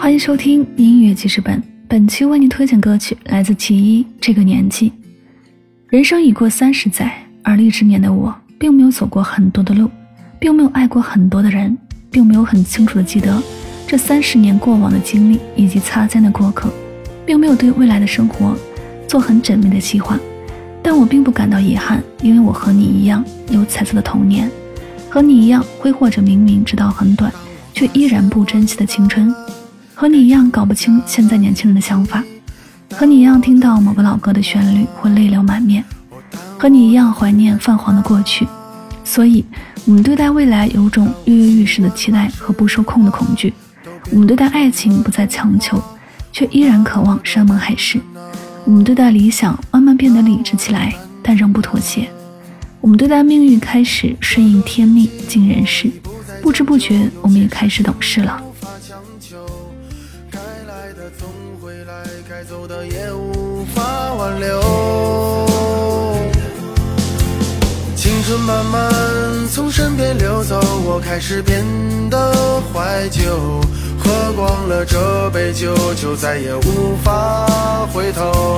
欢迎收听音乐记事本，本期为您推荐歌曲来自其一。这个年纪，人生已过三十载，而立之年的我，并没有走过很多的路，并没有爱过很多的人，并没有很清楚的记得这三十年过往的经历以及擦肩的过客，并没有对未来的生活做很缜密的计划。但我并不感到遗憾，因为我和你一样有彩色的童年，和你一样挥霍着明明知道很短，却依然不珍惜的青春。和你一样搞不清现在年轻人的想法，和你一样听到某个老歌的旋律会泪流满面，和你一样怀念泛黄的过去，所以，我们对待未来有种跃跃欲试的期待和不受控的恐惧。我们对待爱情不再强求，却依然渴望山盟海誓。我们对待理想慢慢变得理智起来，但仍不妥协。我们对待命运开始顺应天命尽人事，不知不觉我们也开始懂事了。的总会来该走的也无法挽留，青春慢慢从身边流走，我开始变得怀旧，喝光了这杯酒，就再也无法回头。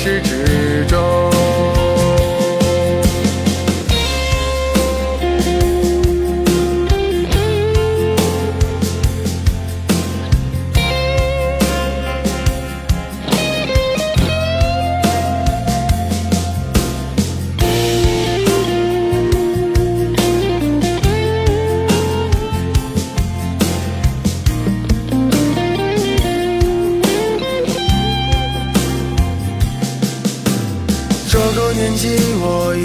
遇现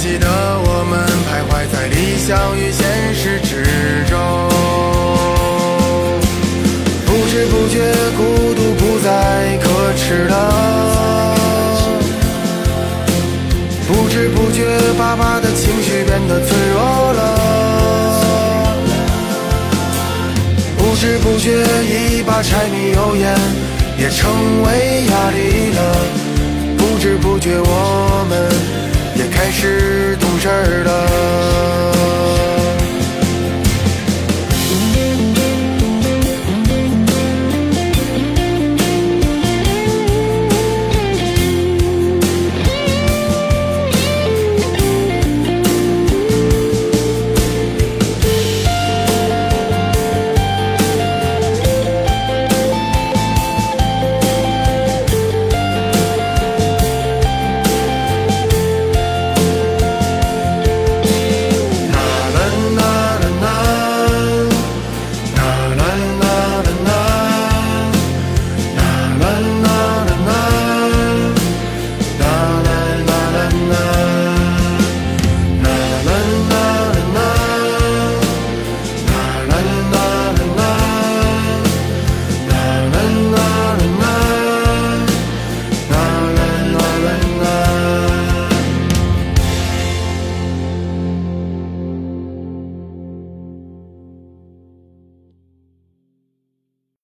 记得我们，徘徊在理想与现实之中。不知不觉，孤独不再可耻了。不知不觉，爸爸的情绪变得脆弱了。不知不觉，一把柴米油盐也成为压力了。不知不觉，我